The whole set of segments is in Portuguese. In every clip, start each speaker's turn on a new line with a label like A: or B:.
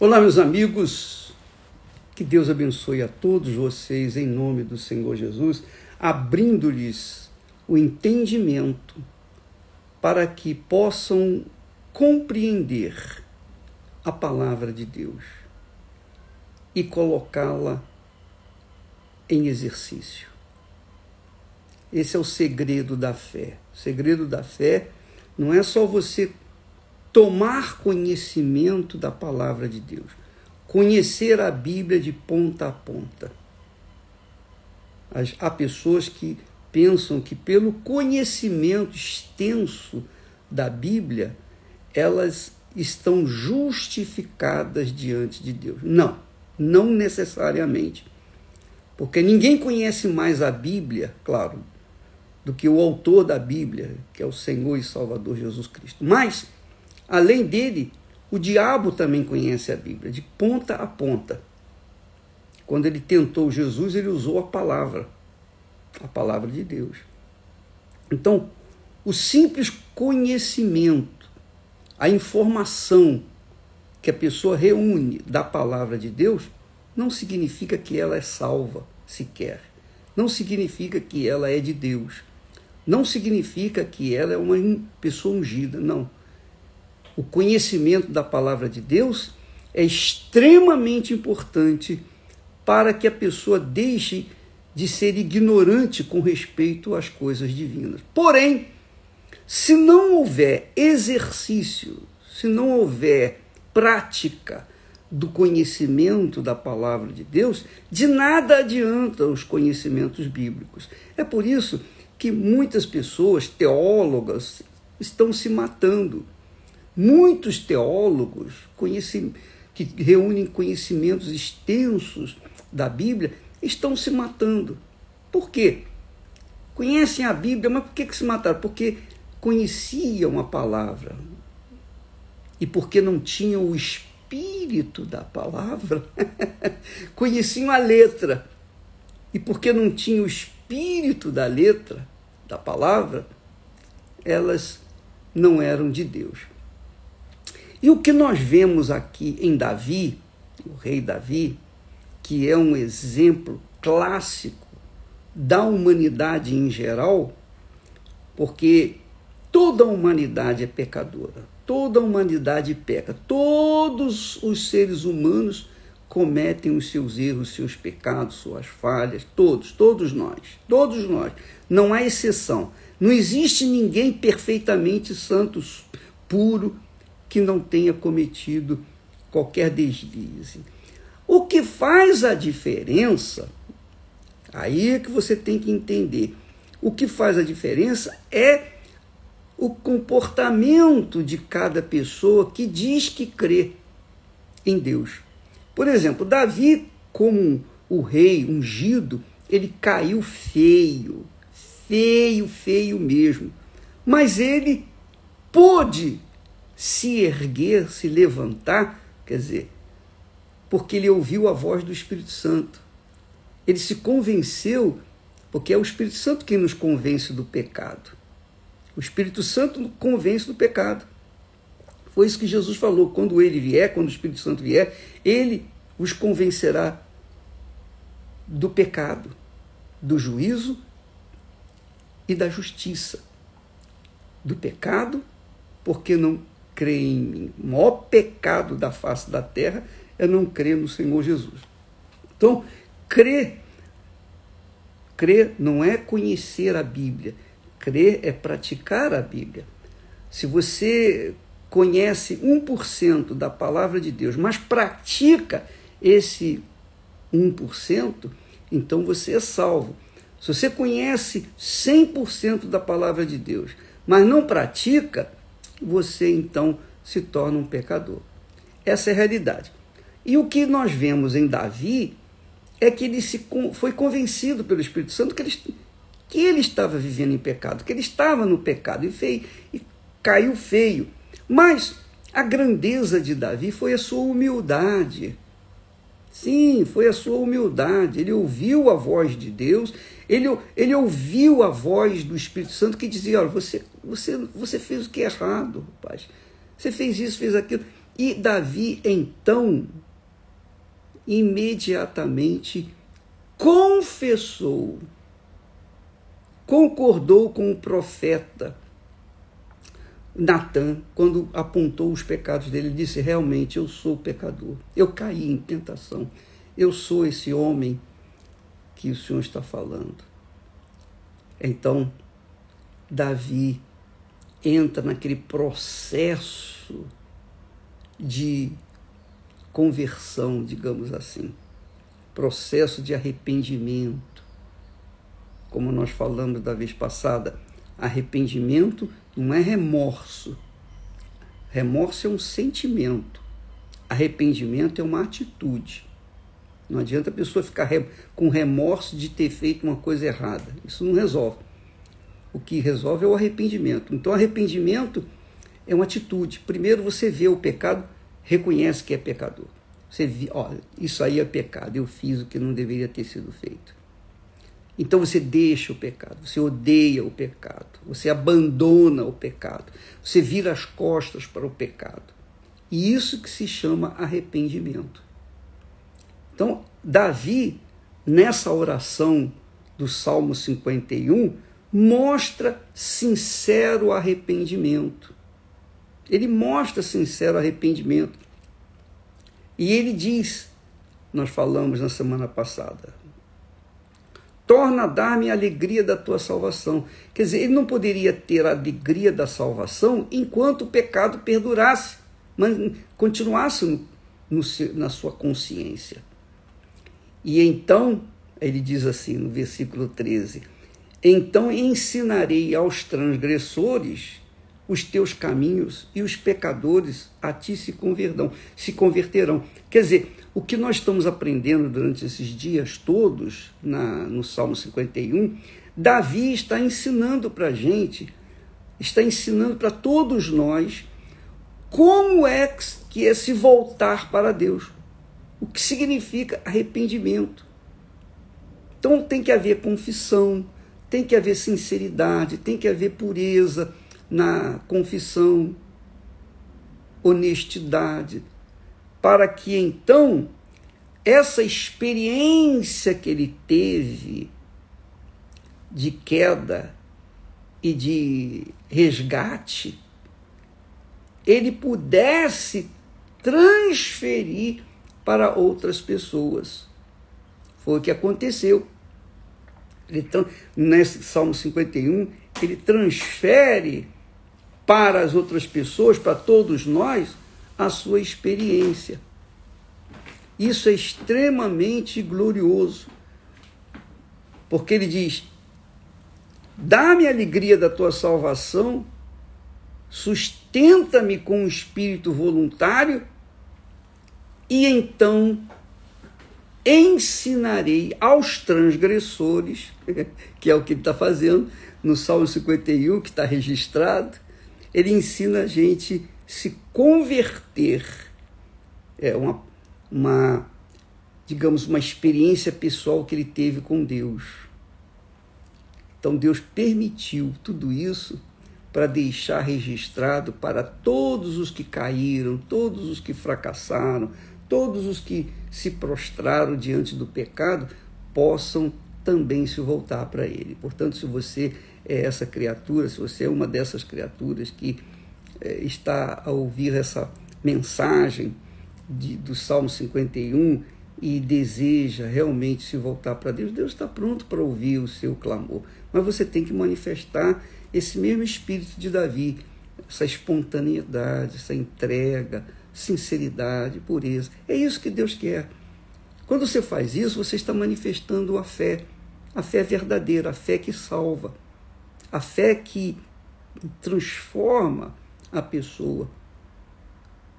A: Olá, meus amigos. Que Deus abençoe a todos vocês em nome do Senhor Jesus, abrindo-lhes o entendimento para que possam compreender a palavra de Deus e colocá-la em exercício. Esse é o segredo da fé. O segredo da fé não é só você tomar conhecimento da palavra de Deus, conhecer a Bíblia de ponta a ponta. há pessoas que pensam que, pelo conhecimento extenso da Bíblia, elas estão justificadas diante de Deus. Não, não necessariamente. Porque ninguém conhece mais a Bíblia, claro, do que o autor da Bíblia, que é o Senhor e Salvador Jesus Cristo. Mas Além dele, o diabo também conhece a Bíblia, de ponta a ponta. Quando ele tentou Jesus, ele usou a palavra, a palavra de Deus. Então, o simples conhecimento, a informação que a pessoa reúne da palavra de Deus, não significa que ela é salva sequer. Não significa que ela é de Deus. Não significa que ela é uma pessoa ungida. Não o conhecimento da palavra de Deus é extremamente importante para que a pessoa deixe de ser ignorante com respeito às coisas divinas. Porém, se não houver exercício, se não houver prática do conhecimento da palavra de Deus, de nada adianta os conhecimentos bíblicos. É por isso que muitas pessoas, teólogas, estão se matando Muitos teólogos que reúnem conhecimentos extensos da Bíblia estão se matando. Por quê? Conhecem a Bíblia, mas por que, que se mataram? Porque conheciam a palavra e porque não tinham o espírito da palavra, conheciam a letra e porque não tinham o espírito da letra, da palavra, elas não eram de Deus. E o que nós vemos aqui em Davi, o rei Davi, que é um exemplo clássico da humanidade em geral, porque toda a humanidade é pecadora, toda a humanidade peca, todos os seres humanos cometem os seus erros, seus pecados, suas falhas, todos, todos nós, todos nós, não há exceção. Não existe ninguém perfeitamente santo, puro, que não tenha cometido qualquer deslize. O que faz a diferença, aí é que você tem que entender. O que faz a diferença é o comportamento de cada pessoa que diz que crê em Deus. Por exemplo, Davi, como o rei ungido, ele caiu feio, feio, feio mesmo. Mas ele pôde se erguer, se levantar, quer dizer, porque ele ouviu a voz do Espírito Santo. Ele se convenceu, porque é o Espírito Santo quem nos convence do pecado. O Espírito Santo nos convence do pecado. Foi isso que Jesus falou: quando ele vier, quando o Espírito Santo vier, ele os convencerá do pecado, do juízo e da justiça. Do pecado, porque não crê em mim. O maior pecado da face da terra é não crer no Senhor Jesus. Então, crer, crer não é conhecer a Bíblia, crer é praticar a Bíblia. Se você conhece 1% da palavra de Deus, mas pratica esse 1%, então você é salvo. Se você conhece 100% da palavra de Deus, mas não pratica, você então se torna um pecador. Essa é a realidade. E o que nós vemos em Davi é que ele se foi convencido pelo Espírito Santo que ele, que ele estava vivendo em pecado, que ele estava no pecado e, feio, e caiu feio. Mas a grandeza de Davi foi a sua humildade. Sim, foi a sua humildade. Ele ouviu a voz de Deus, ele, ele ouviu a voz do Espírito Santo que dizia: Olha, você, você, você fez o que é errado, rapaz. Você fez isso, fez aquilo. E Davi, então, imediatamente confessou, concordou com o profeta Natan, quando apontou os pecados dele, disse: Realmente, eu sou pecador, eu caí em tentação, eu sou esse homem que o Senhor está falando. Então, Davi entra naquele processo de conversão, digamos assim, processo de arrependimento. Como nós falamos da vez passada, arrependimento não é remorso. Remorso é um sentimento. Arrependimento é uma atitude. Não adianta a pessoa ficar com remorso de ter feito uma coisa errada. Isso não resolve. O que resolve é o arrependimento. Então, arrependimento é uma atitude. Primeiro você vê o pecado, reconhece que é pecador. Você vê, olha, isso aí é pecado, eu fiz o que não deveria ter sido feito. Então você deixa o pecado, você odeia o pecado, você abandona o pecado, você vira as costas para o pecado. E isso que se chama arrependimento. Então, Davi, nessa oração do Salmo 51, mostra sincero arrependimento. Ele mostra sincero arrependimento. E ele diz, nós falamos na semana passada, torna a dar-me a alegria da tua salvação. Quer dizer, ele não poderia ter a alegria da salvação enquanto o pecado perdurasse, mas continuasse no, no, na sua consciência. E então, ele diz assim no versículo 13: Então ensinarei aos transgressores os teus caminhos e os pecadores a ti se converterão, se converterão. Quer dizer, o que nós estamos aprendendo durante esses dias todos na, no Salmo 51, Davi está ensinando para a gente, está ensinando para todos nós como é que é se voltar para Deus, o que significa arrependimento. Então tem que haver confissão, tem que haver sinceridade, tem que haver pureza na confissão, honestidade, para que então essa experiência que ele teve de queda e de resgate, ele pudesse transferir para outras pessoas. Foi o que aconteceu. Ele, nesse Salmo 51, ele transfere para as outras pessoas, para todos nós, a sua experiência. Isso é extremamente glorioso, porque ele diz: dá-me a alegria da tua salvação, sustenta-me com um espírito voluntário, e então ensinarei aos transgressores, que é o que ele está fazendo no Salmo 51, que está registrado, ele ensina a gente se converter. É uma, uma, digamos, uma experiência pessoal que ele teve com Deus. Então Deus permitiu tudo isso para deixar registrado para todos os que caíram, todos os que fracassaram, todos os que se prostraram diante do pecado, possam também se voltar para Ele. Portanto, se você é essa criatura, se você é uma dessas criaturas que é, está a ouvir essa mensagem de, do Salmo 51 e deseja realmente se voltar para Deus, Deus está pronto para ouvir o seu clamor. Mas você tem que manifestar esse mesmo espírito de Davi, essa espontaneidade, essa entrega, sinceridade, pureza. É isso que Deus quer. Quando você faz isso, você está manifestando a fé, a fé verdadeira, a fé que salva a fé que transforma a pessoa.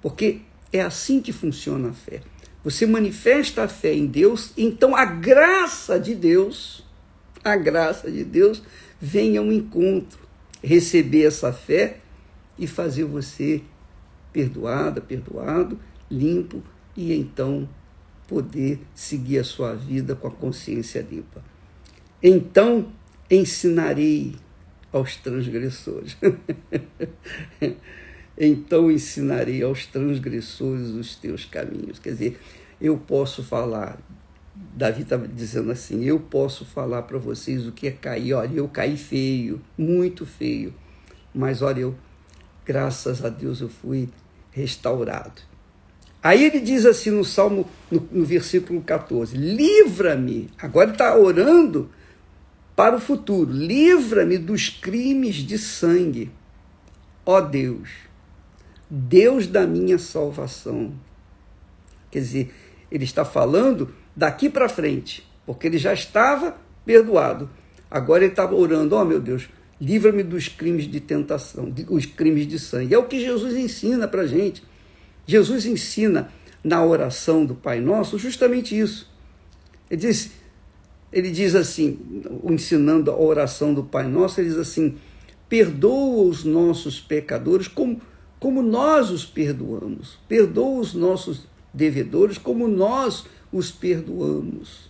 A: Porque é assim que funciona a fé. Você manifesta a fé em Deus, então a graça de Deus, a graça de Deus vem ao encontro, receber essa fé e fazer você perdoada, perdoado, limpo e então poder seguir a sua vida com a consciência limpa. Então ensinarei aos transgressores. então ensinarei aos transgressores os teus caminhos. Quer dizer, eu posso falar, Davi está dizendo assim: eu posso falar para vocês o que é cair. Olha, eu caí feio, muito feio, mas olha, eu, graças a Deus, eu fui restaurado. Aí ele diz assim no Salmo, no, no versículo 14: Livra-me. Agora ele está orando para o futuro: livra-me dos crimes de sangue. Ó Deus, Deus da minha salvação. Quer dizer, ele está falando daqui para frente, porque ele já estava perdoado. Agora ele está orando: ó meu Deus, livra-me dos crimes de tentação, os crimes de sangue. É o que Jesus ensina para a gente. Jesus ensina na oração do Pai Nosso justamente isso. Ele diz, ele diz assim, ensinando a oração do Pai Nosso, ele diz assim: perdoa os nossos pecadores como, como nós os perdoamos, perdoa os nossos devedores como nós os perdoamos.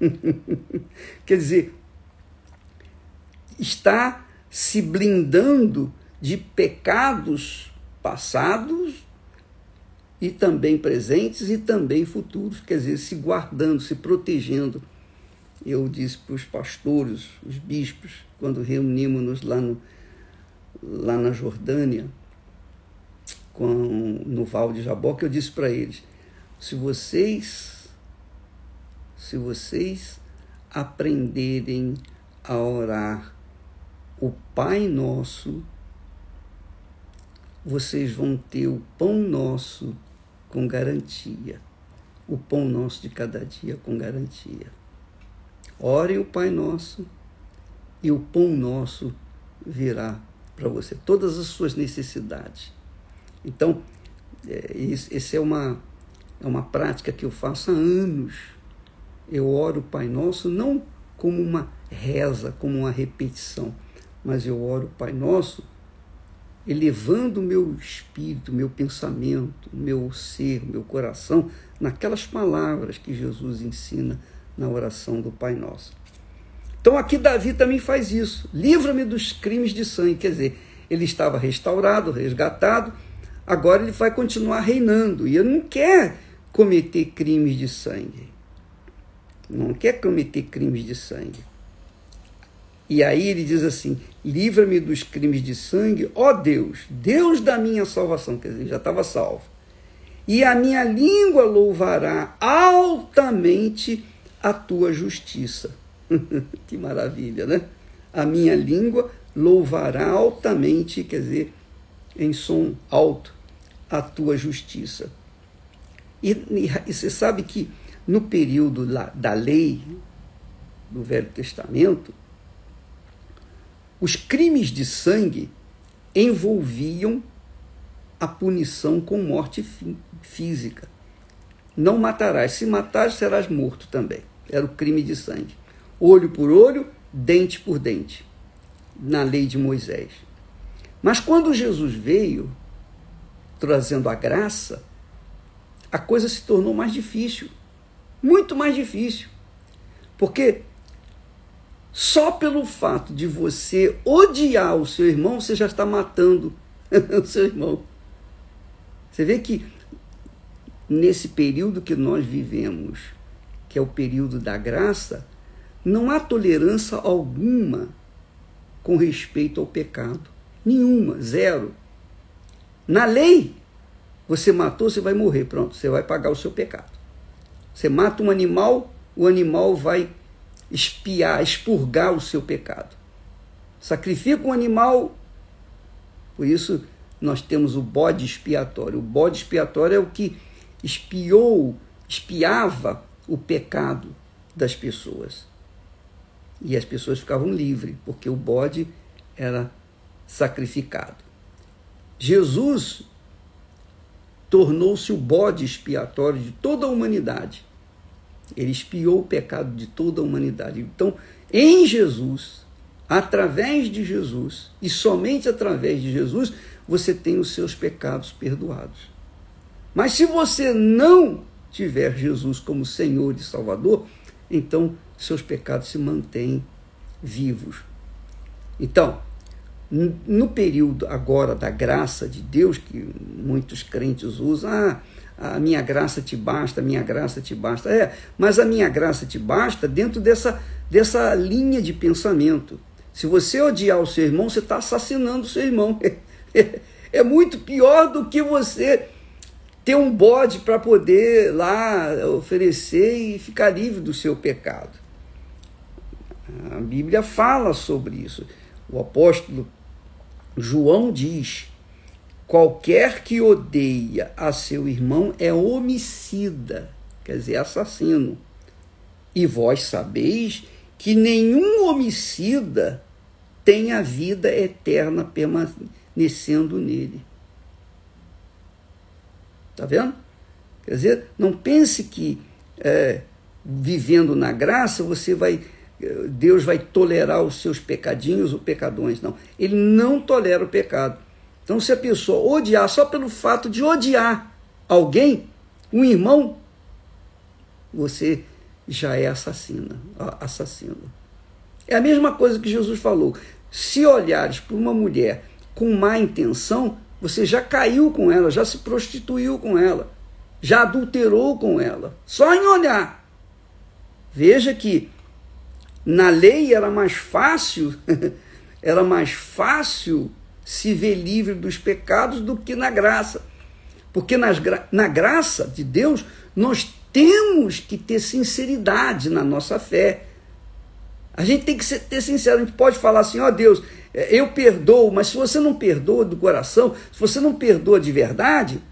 A: Quer dizer, está se blindando de pecados passados e também presentes e também futuros, quer dizer, se guardando, se protegendo. Eu disse para os pastores, os bispos, quando reunimos-nos lá, lá na Jordânia, com, no Val de Jaboque, eu disse para eles: se vocês, se vocês aprenderem a orar o Pai Nosso, vocês vão ter o pão nosso com garantia. O pão nosso de cada dia com garantia. Orem o Pai Nosso e o pão nosso virá para você. Todas as suas necessidades. Então, é, essa é uma, é uma prática que eu faço há anos. Eu oro o Pai Nosso não como uma reza, como uma repetição, mas eu oro o Pai Nosso elevando o meu espírito, meu pensamento, meu ser, meu coração naquelas palavras que Jesus ensina na oração do Pai Nosso. Então aqui Davi também faz isso. Livra-me dos crimes de sangue, quer dizer, ele estava restaurado, resgatado, agora ele vai continuar reinando e ele não quer cometer crimes de sangue. Não quer cometer crimes de sangue. E aí ele diz assim: livra-me dos crimes de sangue, ó Deus, Deus da minha salvação. Quer dizer, já estava salvo. E a minha língua louvará altamente a tua justiça. que maravilha, né? A minha língua louvará altamente, quer dizer, em som alto, a tua justiça. E, e, e você sabe que no período da, da lei do Velho Testamento, os crimes de sangue envolviam a punição com morte física. Não matarás, se matares, serás morto também. Era o crime de sangue. Olho por olho, dente por dente, na lei de Moisés. Mas quando Jesus veio, trazendo a graça, a coisa se tornou mais difícil. Muito mais difícil. Porque só pelo fato de você odiar o seu irmão, você já está matando o seu irmão. Você vê que nesse período que nós vivemos, que é o período da graça, não há tolerância alguma com respeito ao pecado. Nenhuma, zero. Na lei, você matou, você vai morrer, pronto, você vai pagar o seu pecado. Você mata um animal, o animal vai espiar, expurgar o seu pecado. Sacrifica um animal, por isso nós temos o bode expiatório. O bode expiatório é o que espiou, espiava o pecado das pessoas. E as pessoas ficavam livres, porque o bode era sacrificado. Jesus tornou-se o bode expiatório de toda a humanidade. Ele espiou o pecado de toda a humanidade. Então, em Jesus, através de Jesus, e somente através de Jesus, você tem os seus pecados perdoados. Mas se você não tiver Jesus como Senhor e Salvador, então seus pecados se mantêm vivos. Então, no período agora da graça de Deus, que muitos crentes usam, ah, a minha graça te basta, a minha graça te basta. É, mas a minha graça te basta dentro dessa, dessa linha de pensamento. Se você odiar o seu irmão, você está assassinando o seu irmão. É, muito pior do que você ter um bode para poder lá oferecer e ficar livre do seu pecado. A Bíblia fala sobre isso. O apóstolo João diz: qualquer que odeia a seu irmão é homicida, quer dizer, assassino. E vós sabeis que nenhum homicida tem a vida eterna permanecendo nele. Está vendo? Quer dizer, não pense que é, vivendo na graça você vai. Deus vai tolerar os seus pecadinhos ou pecadões. Não. Ele não tolera o pecado. Então, se a pessoa odiar só pelo fato de odiar alguém, um irmão, você já é assassina, assassino. É a mesma coisa que Jesus falou. Se olhares para uma mulher com má intenção, você já caiu com ela, já se prostituiu com ela, já adulterou com ela, só em olhar. Veja que na lei era mais fácil, era mais fácil se ver livre dos pecados do que na graça. Porque nas, na graça de Deus, nós temos que ter sinceridade na nossa fé. A gente tem que ser, ter sincero, a gente pode falar assim, ó oh, Deus, é, eu perdoo, mas se você não perdoa do coração, se você não perdoa de verdade,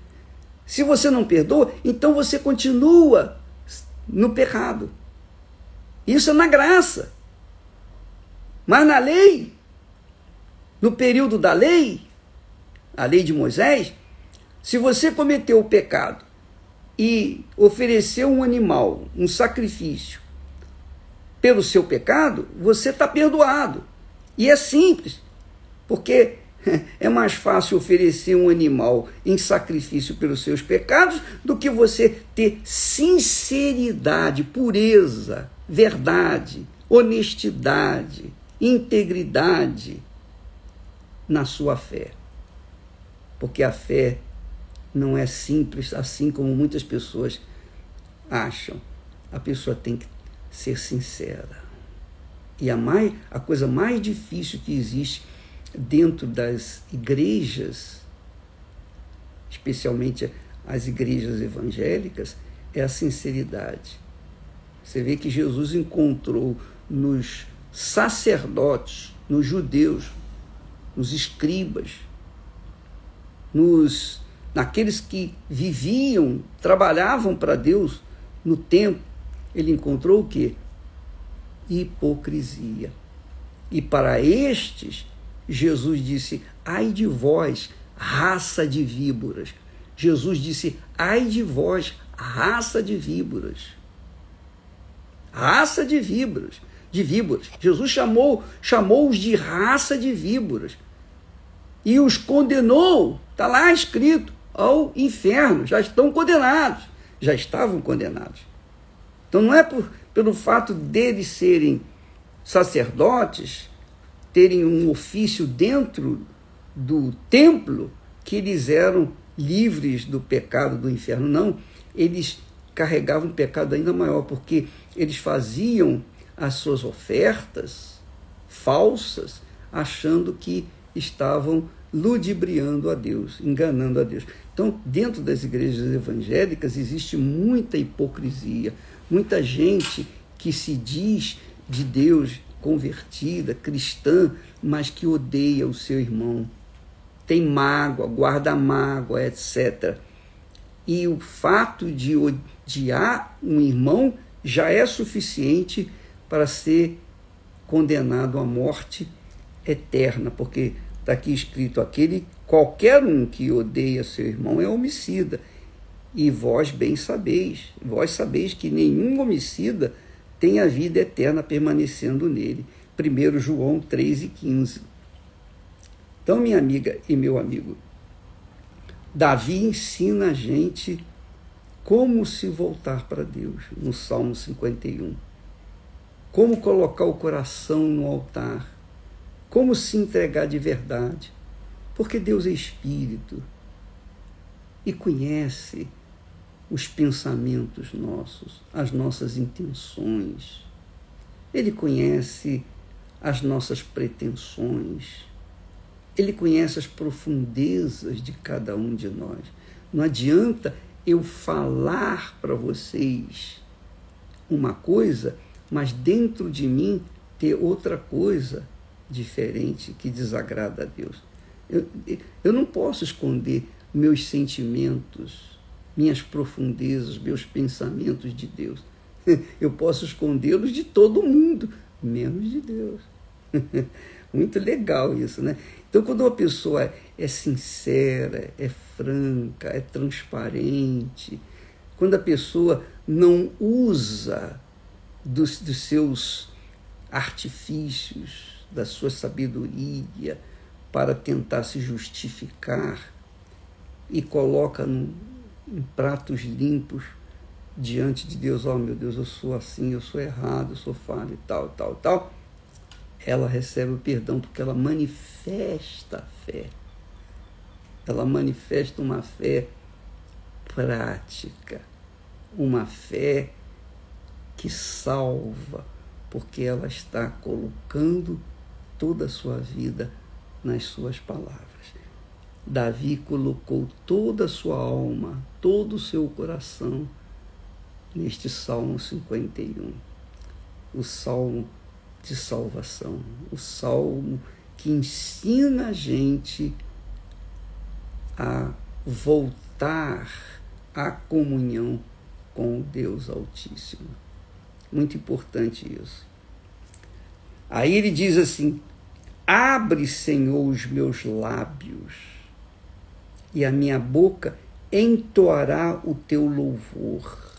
A: se você não perdoa, então você continua no pecado. Isso é na graça. Mas na lei, no período da lei, a lei de Moisés, se você cometeu o pecado e ofereceu um animal, um sacrifício, pelo seu pecado, você está perdoado. E é simples, porque é mais fácil oferecer um animal em sacrifício pelos seus pecados do que você ter sinceridade, pureza, verdade, honestidade, integridade na sua fé. Porque a fé não é simples assim como muitas pessoas acham. A pessoa tem que ser sincera. E a, mais, a coisa mais difícil que existe dentro das igrejas, especialmente as igrejas evangélicas, é a sinceridade. Você vê que Jesus encontrou nos sacerdotes, nos judeus, nos escribas, nos naqueles que viviam, trabalhavam para Deus no templo, ele encontrou o quê? hipocrisia. E para estes, Jesus disse: ai de vós, raça de víboras. Jesus disse: ai de vós, raça de víboras. Raça de víboras, de víboras. Jesus chamou, chamou-os de raça de víboras. E os condenou, está lá escrito, ao inferno. Já estão condenados. Já estavam condenados. Então não é por, pelo fato deles serem sacerdotes, terem um ofício dentro do templo, que eles eram livres do pecado do inferno. Não, eles carregavam um pecado ainda maior, porque eles faziam as suas ofertas falsas, achando que estavam ludibriando a Deus, enganando a Deus. Então, dentro das igrejas evangélicas existe muita hipocrisia, Muita gente que se diz de Deus convertida, cristã, mas que odeia o seu irmão. Tem mágoa, guarda mágoa, etc. E o fato de odiar um irmão já é suficiente para ser condenado à morte eterna, porque está aqui escrito: aquele qualquer um que odeia seu irmão é homicida. E vós bem sabeis, vós sabeis que nenhum homicida tem a vida eterna permanecendo nele. 1 João 3 e 15. Então, minha amiga e meu amigo, Davi ensina a gente como se voltar para Deus, no Salmo 51. Como colocar o coração no altar, como se entregar de verdade, porque Deus é espírito e conhece os pensamentos nossos, as nossas intenções. Ele conhece as nossas pretensões. Ele conhece as profundezas de cada um de nós. Não adianta eu falar para vocês uma coisa, mas dentro de mim ter outra coisa diferente que desagrada a Deus. Eu, eu não posso esconder meus sentimentos, minhas profundezas, meus pensamentos de Deus. Eu posso escondê-los de todo mundo, menos de Deus. Muito legal isso, né? Então, quando uma pessoa é sincera, é franca, é transparente, quando a pessoa não usa dos, dos seus artifícios, da sua sabedoria para tentar se justificar e coloca em pratos limpos diante de Deus, oh meu Deus, eu sou assim, eu sou errado, eu sou falho e tal, tal, tal, ela recebe o perdão porque ela manifesta a fé. Ela manifesta uma fé prática, uma fé que salva, porque ela está colocando toda a sua vida nas suas palavras. Davi colocou toda a sua alma, todo o seu coração neste Salmo 51. O salmo de salvação, o salmo que ensina a gente a voltar à comunhão com o Deus Altíssimo. Muito importante isso. Aí ele diz assim: Abre, Senhor, os meus lábios, e a minha boca entoará o teu louvor.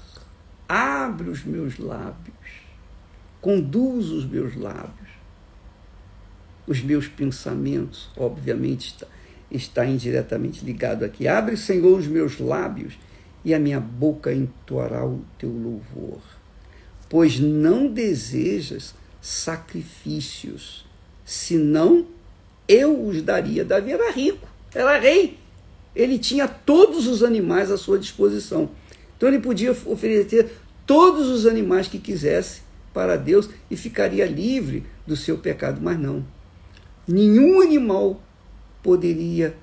A: Abre os meus lábios, conduz os meus lábios. Os meus pensamentos, obviamente, está, está indiretamente ligado aqui. Abre, Senhor, os meus lábios, e a minha boca entoará o teu louvor pois não desejas sacrifícios, senão eu os daria. Davi era rico, era rei. Ele tinha todos os animais à sua disposição. Então ele podia oferecer todos os animais que quisesse para Deus e ficaria livre do seu pecado, mas não. Nenhum animal poderia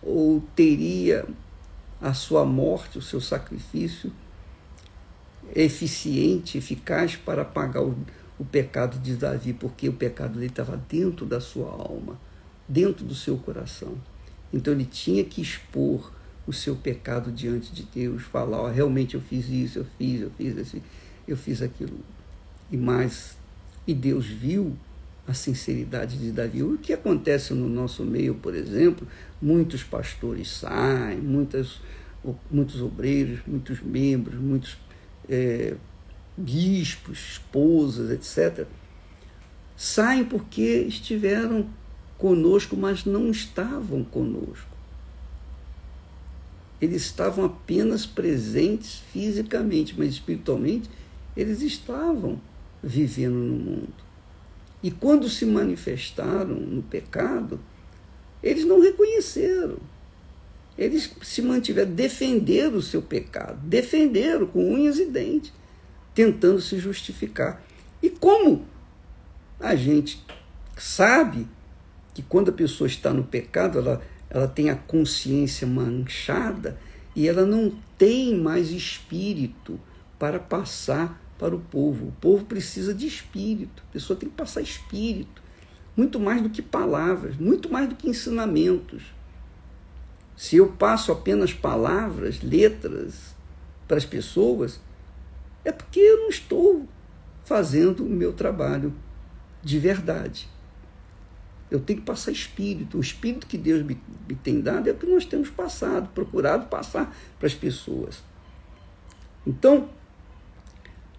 A: ou teria a sua morte, o seu sacrifício eficiente, eficaz para pagar o, o pecado de Davi, porque o pecado dele estava dentro da sua alma, dentro do seu coração. Então ele tinha que expor o seu pecado diante de Deus, falar, oh, realmente eu fiz isso, eu fiz, eu fiz esse, eu fiz aquilo. E mais, e Deus viu a sinceridade de Davi. O que acontece no nosso meio, por exemplo, muitos pastores saem, muitas, muitos obreiros, muitos membros, muitos é, bispos, esposas, etc., saem porque estiveram conosco, mas não estavam conosco. Eles estavam apenas presentes fisicamente, mas espiritualmente eles estavam vivendo no mundo. E quando se manifestaram no pecado, eles não reconheceram eles se mantiveram, defenderam o seu pecado, defenderam com unhas e dentes, tentando se justificar. E como a gente sabe que quando a pessoa está no pecado, ela, ela tem a consciência manchada e ela não tem mais espírito para passar para o povo. O povo precisa de espírito, a pessoa tem que passar espírito, muito mais do que palavras, muito mais do que ensinamentos. Se eu passo apenas palavras, letras para as pessoas, é porque eu não estou fazendo o meu trabalho de verdade. Eu tenho que passar espírito. O espírito que Deus me, me tem dado é o que nós temos passado, procurado passar para as pessoas. Então,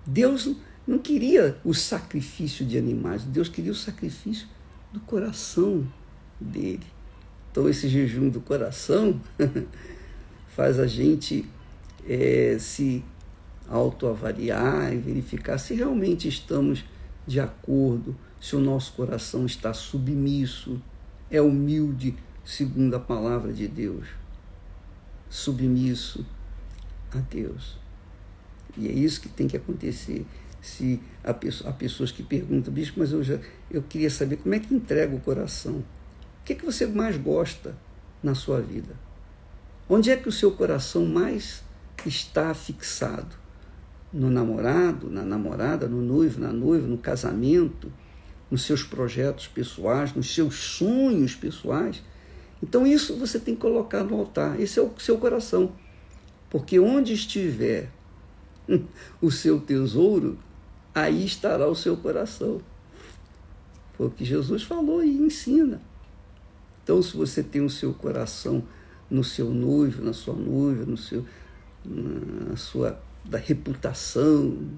A: Deus não queria o sacrifício de animais, Deus queria o sacrifício do coração dele. Então, esse jejum do coração faz a gente é, se autoavaliar e verificar se realmente estamos de acordo se o nosso coração está submisso, é humilde, segundo a palavra de Deus, submisso a Deus. E é isso que tem que acontecer. Se há, pessoa, há pessoas que perguntam, bicho, mas eu já eu queria saber como é que entrega o coração. O que, é que você mais gosta na sua vida? Onde é que o seu coração mais está fixado? No namorado, na namorada, no noivo, na noiva, no casamento, nos seus projetos pessoais, nos seus sonhos pessoais. Então, isso você tem que colocar no altar. Esse é o seu coração. Porque onde estiver o seu tesouro, aí estará o seu coração. Foi o que Jesus falou e ensina. Então, se você tem o seu coração no seu noivo, na sua noiva, no seu, na sua da reputação,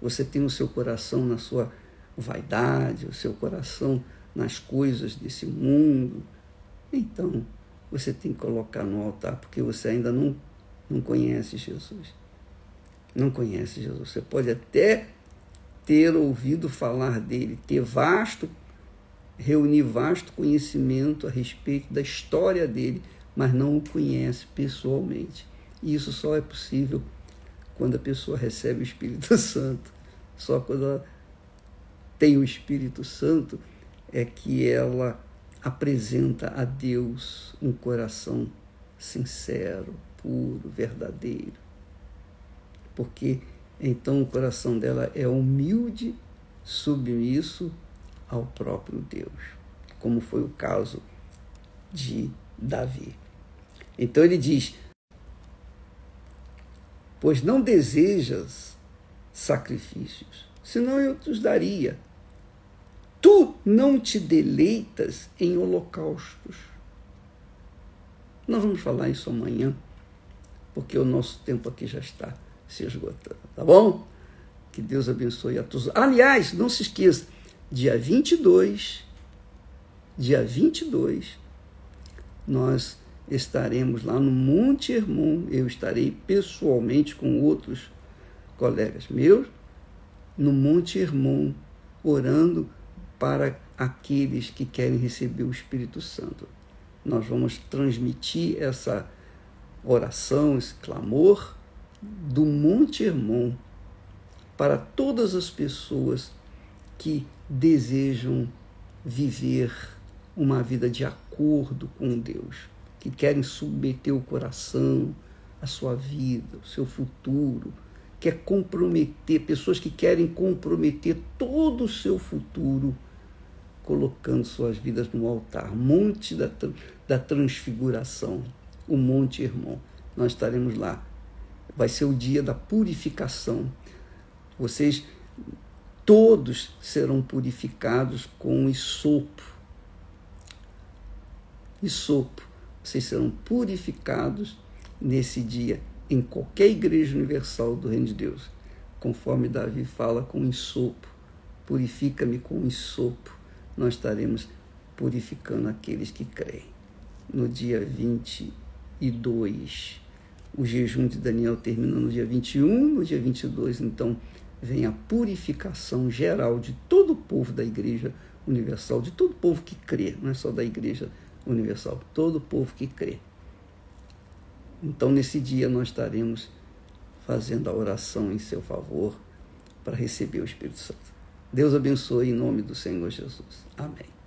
A: você tem o seu coração na sua vaidade, o seu coração nas coisas desse mundo, então você tem que colocar no altar, porque você ainda não, não conhece Jesus. Não conhece Jesus. Você pode até ter ouvido falar dele, ter vasto, reunir vasto conhecimento a respeito da história dele, mas não o conhece pessoalmente. E isso só é possível quando a pessoa recebe o Espírito Santo. Só quando ela tem o Espírito Santo é que ela apresenta a Deus um coração sincero, puro, verdadeiro. Porque então o coração dela é humilde, submisso ao próprio Deus, como foi o caso de Davi. Então ele diz: Pois não desejas sacrifícios, senão eu te os daria Tu não te deleitas em holocaustos. Nós vamos falar isso amanhã, porque o nosso tempo aqui já está se esgotando, tá bom? Que Deus abençoe a todos. Aliás, não se esqueça, dia 22, dia 22, nós estaremos lá no Monte Hermon. Eu estarei pessoalmente com outros colegas meus no Monte Hermon, orando para aqueles que querem receber o Espírito Santo. Nós vamos transmitir essa oração, esse clamor do Monte Hermon para todas as pessoas que desejam viver uma vida de acordo com Deus, que querem submeter o coração, a sua vida, o seu futuro, quer comprometer, pessoas que querem comprometer todo o seu futuro colocando suas vidas no altar, monte da, da transfiguração, o Monte Irmão. Nós estaremos lá. Vai ser o dia da purificação. Vocês todos serão purificados com isopo. Isopo. Vocês serão purificados nesse dia em qualquer igreja universal do Reino de Deus, conforme Davi fala com isopo. Purifica-me com isopo nós estaremos purificando aqueles que creem. No dia 22, o jejum de Daniel termina no dia 21, no dia 22, então, vem a purificação geral de todo o povo da Igreja Universal, de todo o povo que crê, não é só da Igreja todo o povo que crê. Então, nesse dia, nós estaremos fazendo a oração em seu favor para receber o Espírito Santo. Deus abençoe em nome do Senhor Jesus. Amém.